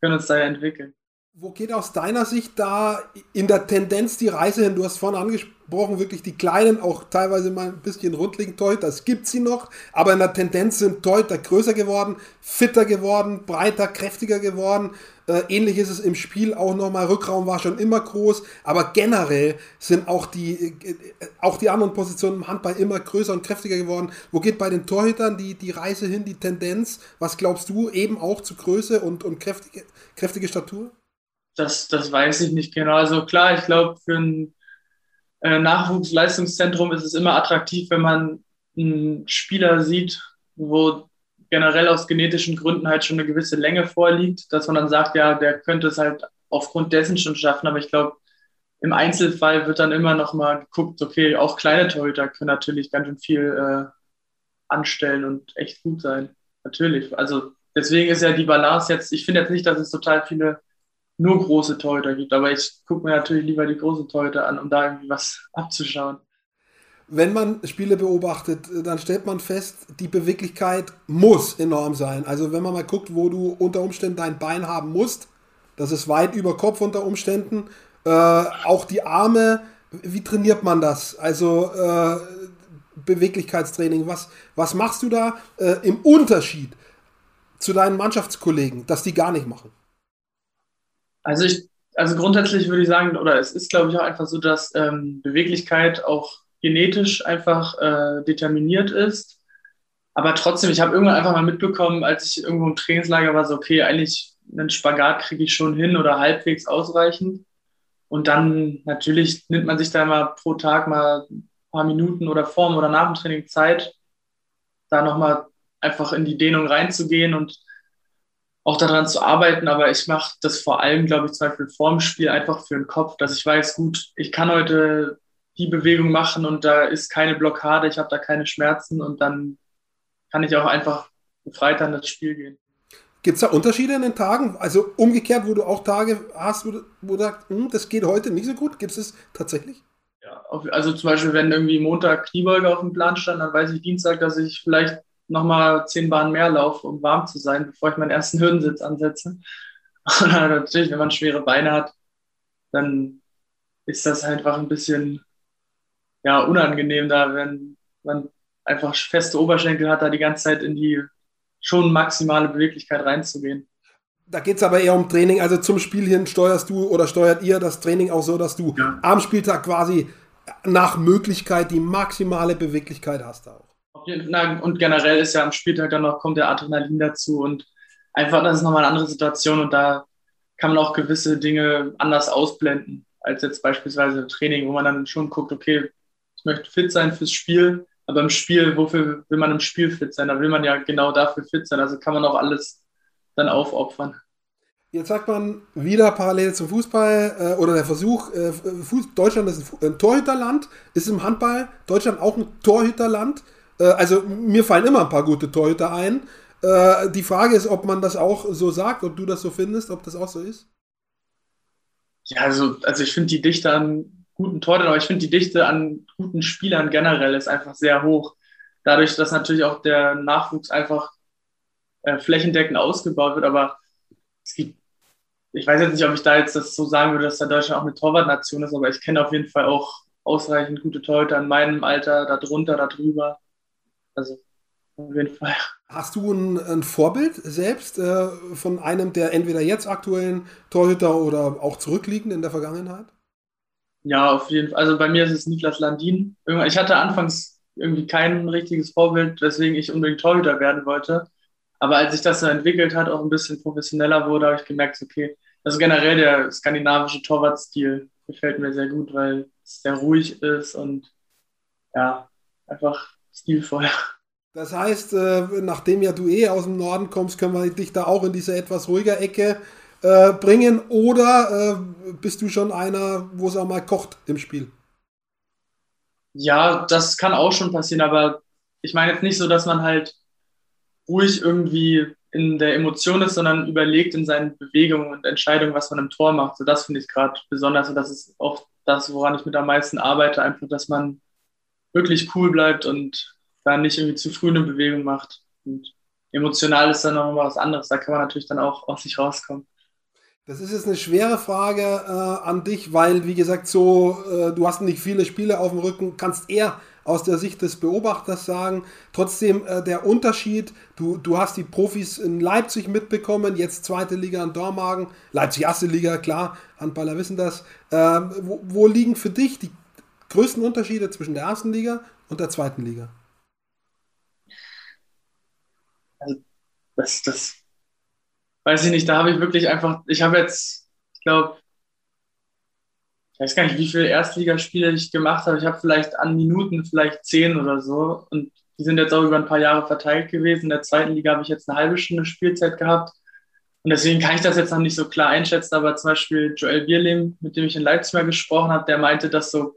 können uns da ja entwickeln. Wo geht aus deiner Sicht da in der Tendenz die Reise hin? Du hast vorhin angesprochen, wirklich die kleinen, auch teilweise mal ein bisschen rundliegen Torhüter, es gibt sie noch, aber in der Tendenz sind Torhüter größer geworden, fitter geworden, breiter, kräftiger geworden. Äh, ähnlich ist es im Spiel auch nochmal. Rückraum war schon immer groß, aber generell sind auch die, äh, auch die anderen Positionen im Handball immer größer und kräftiger geworden. Wo geht bei den Torhütern die, die Reise hin, die Tendenz? Was glaubst du eben auch zu Größe und, und kräftige, kräftige Statur? Das, das weiß ich nicht genau. Also klar, ich glaube, für ein äh, Nachwuchsleistungszentrum ist es immer attraktiv, wenn man einen Spieler sieht, wo generell aus genetischen Gründen halt schon eine gewisse Länge vorliegt, dass man dann sagt, ja, der könnte es halt aufgrund dessen schon schaffen. Aber ich glaube, im Einzelfall wird dann immer noch mal geguckt, okay, auch kleine Torhüter können natürlich ganz schön viel äh, anstellen und echt gut sein. Natürlich. Also deswegen ist ja die Balance jetzt, ich finde jetzt nicht, dass es total viele nur große Torhüter gibt, aber ich gucke mir natürlich lieber die großen Torhüter an, um da irgendwie was abzuschauen wenn man Spiele beobachtet, dann stellt man fest, die Beweglichkeit muss enorm sein. Also wenn man mal guckt, wo du unter Umständen dein Bein haben musst, das ist weit über Kopf unter Umständen. Äh, auch die Arme, wie trainiert man das? Also äh, Beweglichkeitstraining, was, was machst du da äh, im Unterschied zu deinen Mannschaftskollegen, dass die gar nicht machen? Also ich, also grundsätzlich würde ich sagen, oder es ist glaube ich auch einfach so, dass ähm, Beweglichkeit auch genetisch einfach äh, determiniert ist. Aber trotzdem, ich habe irgendwann einfach mal mitbekommen, als ich irgendwo im Trainingslager war, so, okay, eigentlich einen Spagat kriege ich schon hin oder halbwegs ausreichend. Und dann natürlich nimmt man sich da mal pro Tag mal ein paar Minuten oder vorm oder nach dem Training Zeit, da nochmal einfach in die Dehnung reinzugehen und auch daran zu arbeiten. Aber ich mache das vor allem, glaube ich, zum Beispiel vorm Spiel einfach für den Kopf, dass ich weiß, gut, ich kann heute die Bewegung machen und da ist keine Blockade, ich habe da keine Schmerzen und dann kann ich auch einfach befreit an das Spiel gehen. Gibt es da Unterschiede in den Tagen? Also umgekehrt, wo du auch Tage hast, wo du, wo du sagst, hm, das geht heute nicht so gut? Gibt es es tatsächlich? Ja, also zum Beispiel, wenn irgendwie Montag Kniebeuge auf dem Plan stand, dann weiß ich Dienstag, dass ich vielleicht nochmal zehn Bahnen mehr laufe, um warm zu sein, bevor ich meinen ersten Hürdensitz ansetze. (laughs) Und dann natürlich, wenn man schwere Beine hat, dann ist das einfach ein bisschen ja, unangenehm da, wenn man einfach feste Oberschenkel hat, da die ganze Zeit in die schon maximale Beweglichkeit reinzugehen. Da geht es aber eher um Training. Also zum Spiel hin steuerst du oder steuert ihr das Training auch so, dass du ja. am Spieltag quasi nach Möglichkeit die maximale Beweglichkeit hast auch. Und generell ist ja am Spieltag dann noch, kommt der Adrenalin dazu und einfach, das ist nochmal eine andere Situation und da kann man auch gewisse Dinge anders ausblenden als jetzt beispielsweise Training, wo man dann schon guckt, okay, ich möchte fit sein fürs Spiel, aber im Spiel, wofür will man im Spiel fit sein? Da will man ja genau dafür fit sein. Also kann man auch alles dann aufopfern. Jetzt sagt man wieder parallel zum Fußball äh, oder der Versuch, äh, Fuß, Deutschland ist ein, ein, Torhüterland, ist im Handball Deutschland auch ein Torhüterland. Äh, also mir fallen immer ein paar gute Torhüter ein. Äh, die Frage ist, ob man das auch so sagt, ob du das so findest, ob das auch so ist. Ja, also, also ich finde die Dichte an guten Torhütern, aber ich finde die Dichte an guten Spielern generell ist einfach sehr hoch. Dadurch, dass natürlich auch der Nachwuchs einfach äh, flächendeckend ausgebaut wird, aber es gibt, ich weiß jetzt nicht, ob ich da jetzt das so sagen würde, dass da Deutschland auch eine Torwartnation ist, aber ich kenne auf jeden Fall auch ausreichend gute Torhüter in meinem Alter, darunter, darüber. Also auf jeden Fall. Hast du ein, ein Vorbild selbst äh, von einem der entweder jetzt aktuellen Torhüter oder auch zurückliegend in der Vergangenheit? Ja, auf jeden Fall. Also bei mir ist es Niklas Landin. Ich hatte anfangs irgendwie kein richtiges Vorbild, weswegen ich unbedingt Torhüter werden wollte. Aber als sich das so entwickelt hat, auch ein bisschen professioneller wurde, habe ich gemerkt, okay, also generell der skandinavische Torwartstil gefällt mir sehr gut, weil es sehr ruhig ist und ja, einfach stilvoll. (laughs) Das heißt, äh, nachdem ja du eh aus dem Norden kommst, können wir dich da auch in diese etwas ruhiger Ecke äh, bringen. Oder äh, bist du schon einer, wo es auch mal kocht im Spiel? Ja, das kann auch schon passieren, aber ich meine jetzt nicht so, dass man halt ruhig irgendwie in der Emotion ist, sondern überlegt in seinen Bewegungen und Entscheidungen, was man im Tor macht. So das finde ich gerade besonders und das ist oft das, woran ich mit am meisten arbeite, einfach, dass man wirklich cool bleibt und da nicht irgendwie zu früh eine Bewegung macht. Und emotional ist dann noch mal was anderes. Da kann man natürlich dann auch aus sich rauskommen. Das ist jetzt eine schwere Frage äh, an dich, weil, wie gesagt, so, äh, du hast nicht viele Spiele auf dem Rücken, kannst eher aus der Sicht des Beobachters sagen. Trotzdem äh, der Unterschied, du, du hast die Profis in Leipzig mitbekommen, jetzt zweite Liga in Dormagen, Leipzig erste Liga, klar, Handballer wissen das. Ähm, wo, wo liegen für dich die größten Unterschiede zwischen der ersten Liga und der zweiten Liga? Also das, das weiß ich nicht, da habe ich wirklich einfach, ich habe jetzt, ich glaube, ich weiß gar nicht, wie viele Erstligaspiele ich gemacht habe. Ich habe vielleicht an Minuten vielleicht zehn oder so. Und die sind jetzt auch über ein paar Jahre verteilt gewesen. In der zweiten Liga habe ich jetzt eine halbe Stunde Spielzeit gehabt. Und deswegen kann ich das jetzt noch nicht so klar einschätzen. Aber zum Beispiel Joel Bierlehm, mit dem ich in Leipzig mal gesprochen habe, der meinte, dass so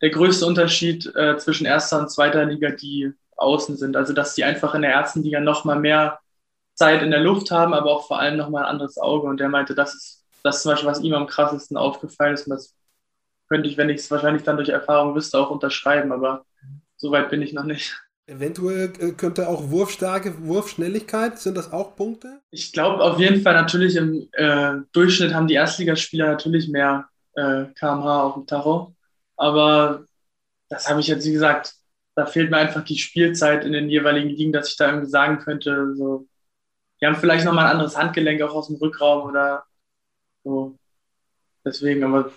der größte Unterschied äh, zwischen erster und zweiter Liga die Außen sind. Also dass die einfach in der ersten Liga noch mal mehr Zeit in der Luft haben, aber auch vor allem noch mal ein anderes Auge. Und der meinte, das ist das zum Beispiel, was ihm am krassesten aufgefallen ist. Und das könnte ich, wenn ich es wahrscheinlich dann durch Erfahrung wüsste, auch unterschreiben. Aber so weit bin ich noch nicht. Eventuell äh, könnte auch Wurfstärke, Wurfschnelligkeit, sind das auch Punkte? Ich glaube auf jeden Fall natürlich im äh, Durchschnitt haben die Erstligaspieler natürlich mehr äh, kmh auf dem Tacho. Aber das habe ich jetzt, wie gesagt, da fehlt mir einfach die Spielzeit in den jeweiligen Ligen, dass ich da irgendwie sagen könnte, so, die haben vielleicht nochmal ein anderes Handgelenk auch aus dem Rückraum oder so. Deswegen, aber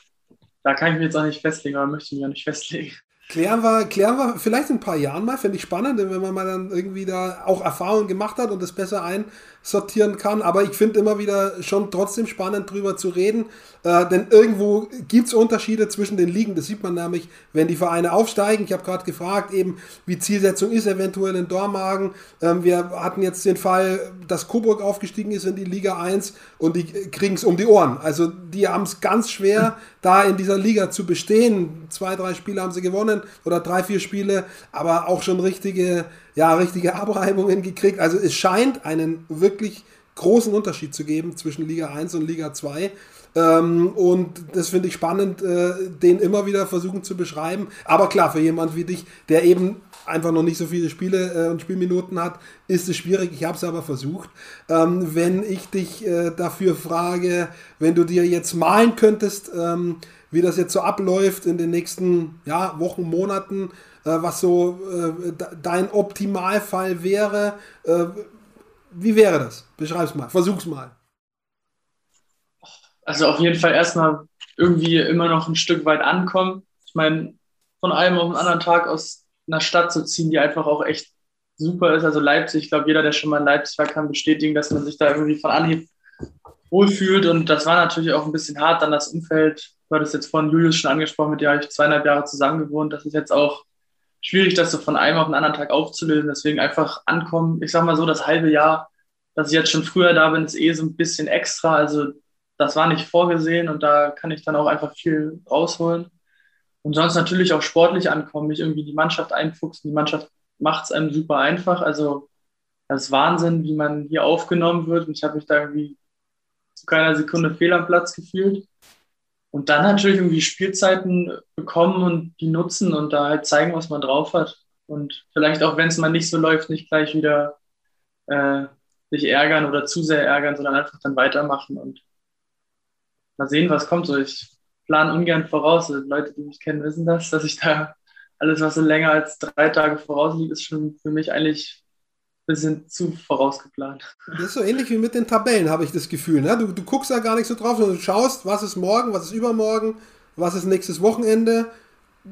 da kann ich mich jetzt auch nicht festlegen, aber möchte ich mich auch nicht (laughs) festlegen. Klären wir, klären wir vielleicht in ein paar Jahren mal, finde ich spannend, wenn man mal dann irgendwie da auch Erfahrungen gemacht hat und das besser einsortieren kann. Aber ich finde immer wieder schon trotzdem spannend drüber zu reden, äh, denn irgendwo gibt es Unterschiede zwischen den Ligen. Das sieht man nämlich, wenn die Vereine aufsteigen. Ich habe gerade gefragt, eben wie Zielsetzung ist eventuell in Dormagen. Ähm, wir hatten jetzt den Fall, dass Coburg aufgestiegen ist in die Liga 1 und die kriegen es um die Ohren. Also die haben es ganz schwer, da in dieser Liga zu bestehen. Zwei, drei Spiele haben sie gewonnen gewonnen oder drei, vier Spiele, aber auch schon richtige, ja, richtige Abreibungen gekriegt. Also es scheint einen wirklich großen Unterschied zu geben zwischen Liga 1 und Liga 2. Ähm, und das finde ich spannend, äh, den immer wieder versuchen zu beschreiben. Aber klar, für jemand wie dich, der eben einfach noch nicht so viele Spiele äh, und Spielminuten hat, ist es schwierig. Ich habe es aber versucht. Ähm, wenn ich dich äh, dafür frage, wenn du dir jetzt malen könntest, ähm, wie das jetzt so abläuft in den nächsten ja, Wochen, Monaten, äh, was so äh, dein Optimalfall wäre. Äh, wie wäre das? Beschreib's mal, versuch's mal. Also auf jeden Fall erstmal irgendwie immer noch ein Stück weit ankommen. Ich meine, von einem auf den anderen Tag aus einer Stadt zu ziehen, die einfach auch echt super ist. Also Leipzig, ich glaube, jeder, der schon mal in Leipzig war, kann bestätigen, dass man sich da irgendwie von Anhieb wohlfühlt. Und das war natürlich auch ein bisschen hart, dann das Umfeld. Du hattest jetzt von Julius schon angesprochen, mit dem habe ich zweieinhalb Jahre zusammen gewohnt. Das ist jetzt auch schwierig, das so von einem auf den anderen Tag aufzulösen. Deswegen einfach ankommen. Ich sag mal so, das halbe Jahr dass ich jetzt schon früher da bin, ist eh so ein bisschen extra. Also das war nicht vorgesehen und da kann ich dann auch einfach viel rausholen. Und sonst natürlich auch sportlich ankommen, mich irgendwie die Mannschaft einfuchsen. Die Mannschaft macht es einem super einfach. Also das ist Wahnsinn, wie man hier aufgenommen wird. Und ich habe mich da irgendwie zu keiner Sekunde fehl am Platz gefühlt. Und dann natürlich irgendwie Spielzeiten bekommen und die nutzen und da halt zeigen, was man drauf hat. Und vielleicht auch, wenn es mal nicht so läuft, nicht gleich wieder äh, sich ärgern oder zu sehr ärgern, sondern einfach dann weitermachen und mal sehen, was kommt. So, ich plane ungern voraus. Also Leute, die mich kennen, wissen das, dass ich da alles, was so länger als drei Tage voraus liegt, ist schon für mich eigentlich ein bisschen zu vorausgeplant. Das ist so ähnlich wie mit den Tabellen, habe ich das Gefühl. Ne? Du, du guckst da gar nicht so drauf, sondern du schaust, was ist morgen, was ist übermorgen, was ist nächstes Wochenende.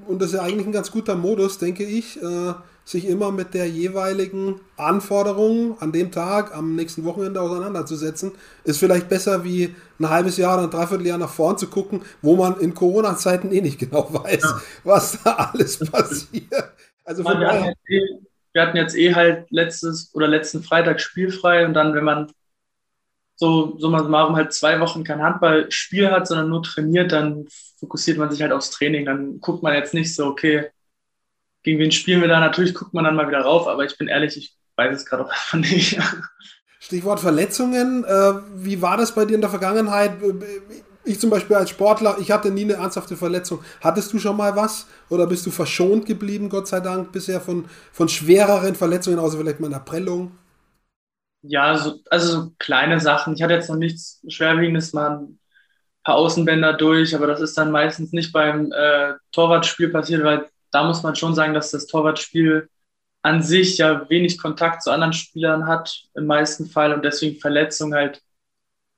Und das ist ja eigentlich ein ganz guter Modus, denke ich. Äh, sich immer mit der jeweiligen Anforderung an dem Tag, am nächsten Wochenende auseinanderzusetzen, ist vielleicht besser wie ein halbes Jahr oder ein Dreivierteljahr nach vorn zu gucken, wo man in Corona-Zeiten eh nicht genau (laughs) weiß, ja. was da alles (laughs) passiert. Also von wir, eh, wir hatten jetzt eh halt letztes oder letzten Freitag spielfrei und dann, wenn man so, mal halt zwei Wochen kein Handballspiel hat, sondern nur trainiert, dann fokussiert man sich halt aufs Training. Dann guckt man jetzt nicht so, okay, gegen wen spielen wir da? Natürlich guckt man dann mal wieder rauf, aber ich bin ehrlich, ich weiß es gerade auch (laughs) einfach nicht. Stichwort Verletzungen. Äh, wie war das bei dir in der Vergangenheit? Ich zum Beispiel als Sportler, ich hatte nie eine ernsthafte Verletzung. Hattest du schon mal was? Oder bist du verschont geblieben, Gott sei Dank, bisher von, von schwereren Verletzungen, außer vielleicht mal einer Prellung? Ja, so, also so kleine Sachen. Ich hatte jetzt noch nichts Schwerwiegendes, mal ein paar Außenbänder durch, aber das ist dann meistens nicht beim äh, Torwartspiel passiert, weil da muss man schon sagen, dass das Torwartspiel an sich ja wenig Kontakt zu anderen Spielern hat, im meisten Fall, und deswegen Verletzungen halt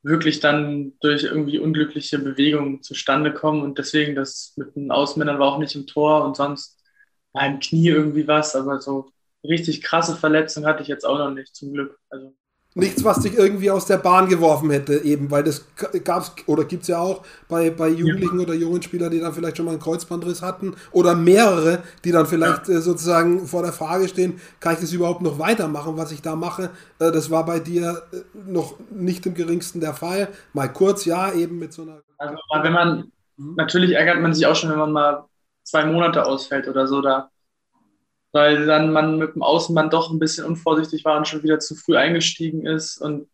wirklich dann durch irgendwie unglückliche Bewegungen zustande kommen. Und deswegen das mit den Außenmännern war auch nicht im Tor und sonst im Knie irgendwie was, aber so richtig krasse Verletzungen hatte ich jetzt auch noch nicht, zum Glück. Also nichts, was dich irgendwie aus der Bahn geworfen hätte, eben, weil das gab es oder gibt es ja auch bei, bei Jugendlichen ja. oder jungen Spielern, die dann vielleicht schon mal einen Kreuzbandriss hatten oder mehrere, die dann vielleicht ja. äh, sozusagen vor der Frage stehen, kann ich das überhaupt noch weitermachen, was ich da mache? Äh, das war bei dir äh, noch nicht im geringsten der Fall. Mal kurz, ja, eben mit so einer. Also, wenn man, mhm. natürlich ärgert man sich auch schon, wenn man mal zwei Monate ausfällt oder so, da weil dann man mit dem Außenmann doch ein bisschen unvorsichtig war und schon wieder zu früh eingestiegen ist und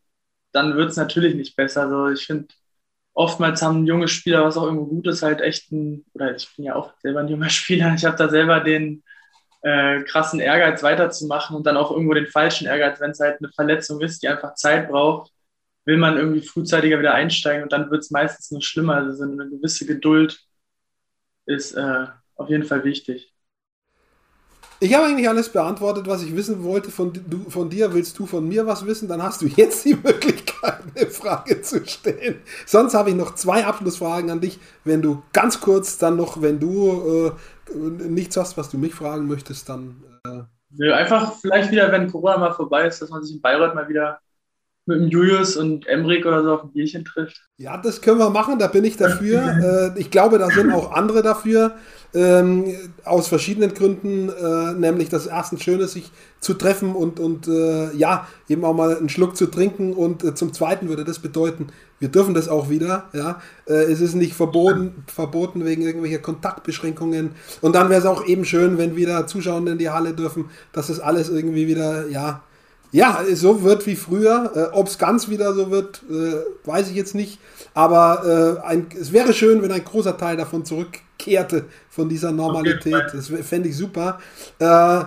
dann wird es natürlich nicht besser. Also ich finde, oftmals haben junge Spieler, was auch irgendwo gut ist, halt echt ein, oder ich bin ja auch selber ein junger (laughs) Spieler, ich habe da selber den äh, krassen Ehrgeiz weiterzumachen und dann auch irgendwo den falschen Ehrgeiz, wenn es halt eine Verletzung ist, die einfach Zeit braucht, will man irgendwie frühzeitiger wieder einsteigen und dann wird es meistens noch schlimmer. Also so eine gewisse Geduld ist äh, auf jeden Fall wichtig. Ich habe eigentlich alles beantwortet, was ich wissen wollte. Von, du, von dir willst du von mir was wissen, dann hast du jetzt die (laughs) Möglichkeit, eine Frage zu stellen. Sonst habe ich noch zwei Abschlussfragen an dich. Wenn du ganz kurz dann noch, wenn du äh, nichts hast, was du mich fragen möchtest, dann. Äh einfach vielleicht wieder, wenn Corona mal vorbei ist, dass man sich in Bayreuth mal wieder mit dem Julius und Emrik oder so auf ein Bierchen trifft. Ja, das können wir machen, da bin ich dafür. (laughs) äh, ich glaube, da sind auch andere dafür. Ähm, aus verschiedenen Gründen, äh, nämlich das erstens schön ist, sich zu treffen und, und äh, ja, eben auch mal einen Schluck zu trinken und äh, zum zweiten würde das bedeuten, wir dürfen das auch wieder, ja, äh, es ist nicht verboten, verboten wegen irgendwelcher Kontaktbeschränkungen und dann wäre es auch eben schön, wenn wieder Zuschauer in die Halle dürfen, dass das alles irgendwie wieder, ja, ja, so wird wie früher. Äh, Ob es ganz wieder so wird, äh, weiß ich jetzt nicht. Aber äh, ein, es wäre schön, wenn ein großer Teil davon zurückkehrte, von dieser Normalität. Okay, das fände ich super. Äh, äh,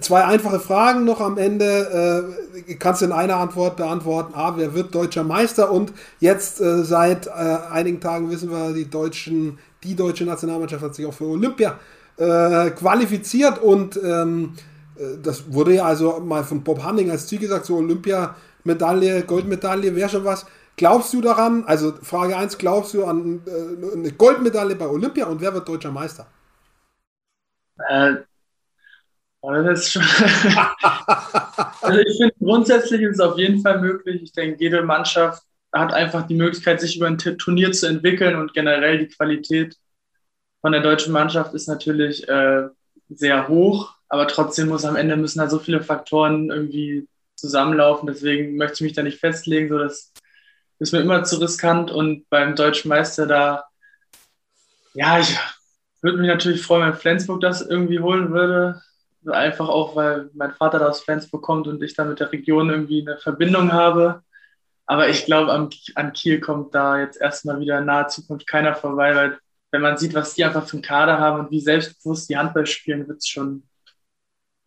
zwei einfache Fragen noch am Ende. Äh, kannst du in einer Antwort beantworten. A, wer wird deutscher Meister? Und jetzt seit einigen Tagen wissen wir, die, deutschen, die deutsche Nationalmannschaft hat sich auch für Olympia qualifiziert und ähm, äh, das wurde ja also mal von Bob Hanning als Ziel gesagt, so Olympia-Medaille, Goldmedaille wäre schon was. Glaubst du daran, also Frage 1, glaubst du an äh, eine Goldmedaille bei Olympia und wer wird deutscher Meister? Äh, das ist schon (laughs) also ich finde, grundsätzlich ist es auf jeden Fall möglich. Ich denke, jede Mannschaft hat einfach die Möglichkeit, sich über ein Turnier zu entwickeln und generell die Qualität von der deutschen Mannschaft ist natürlich äh, sehr hoch aber trotzdem muss am Ende müssen da so viele Faktoren irgendwie zusammenlaufen. Deswegen möchte ich mich da nicht festlegen. So, das ist mir immer zu riskant. Und beim Deutschen Meister da, ja, ich würde mich natürlich freuen, wenn Flensburg das irgendwie holen würde. Einfach auch, weil mein Vater da aus Flensburg kommt und ich da mit der Region irgendwie eine Verbindung habe. Aber ich glaube, an Kiel kommt da jetzt erstmal wieder in naher Zukunft keiner vorbei, weil wenn man sieht, was die einfach für einen Kader haben und wie selbstbewusst die Handball spielen, wird es schon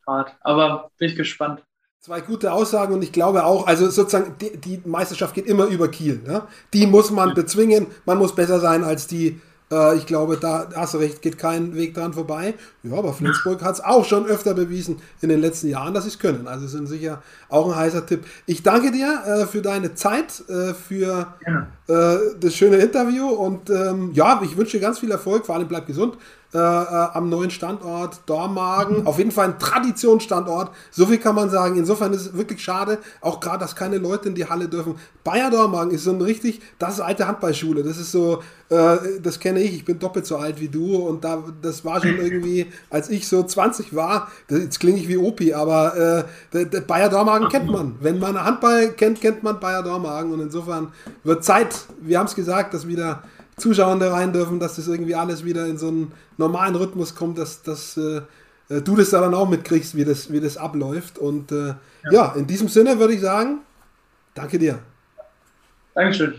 hart. Aber bin ich gespannt. Zwei gute Aussagen und ich glaube auch, also sozusagen, die, die Meisterschaft geht immer über Kiel. Ne? Die muss man bezwingen, man muss besser sein als die äh, ich glaube, da hast du recht, geht kein Weg dran vorbei. Ja, aber Flensburg hat es auch schon öfter bewiesen in den letzten Jahren, dass sie es können. Also sind sicher auch ein heißer Tipp. Ich danke dir äh, für deine Zeit, äh, für ja. Äh, das schöne Interview und ähm, ja, ich wünsche dir ganz viel Erfolg, vor allem bleib gesund äh, äh, am neuen Standort Dormagen. Auf jeden Fall ein Traditionsstandort. So viel kann man sagen. Insofern ist es wirklich schade, auch gerade, dass keine Leute in die Halle dürfen. Bayer Dormagen ist so ein richtig, das ist alte Handballschule. Das ist so, äh, das kenne ich. Ich bin doppelt so alt wie du und da, das war schon irgendwie, als ich so 20 war, das, jetzt klinge ich wie Opi, aber äh, Bayer Dormagen kennt man. Wenn man Handball kennt, kennt man Bayer Dormagen und insofern wird Zeit, wir haben es gesagt, dass wieder Zuschauer da rein dürfen, dass das irgendwie alles wieder in so einen normalen Rhythmus kommt, dass, dass äh, äh, du das dann auch mitkriegst, wie das, wie das abläuft. Und äh, ja. ja, in diesem Sinne würde ich sagen, danke dir. Dankeschön.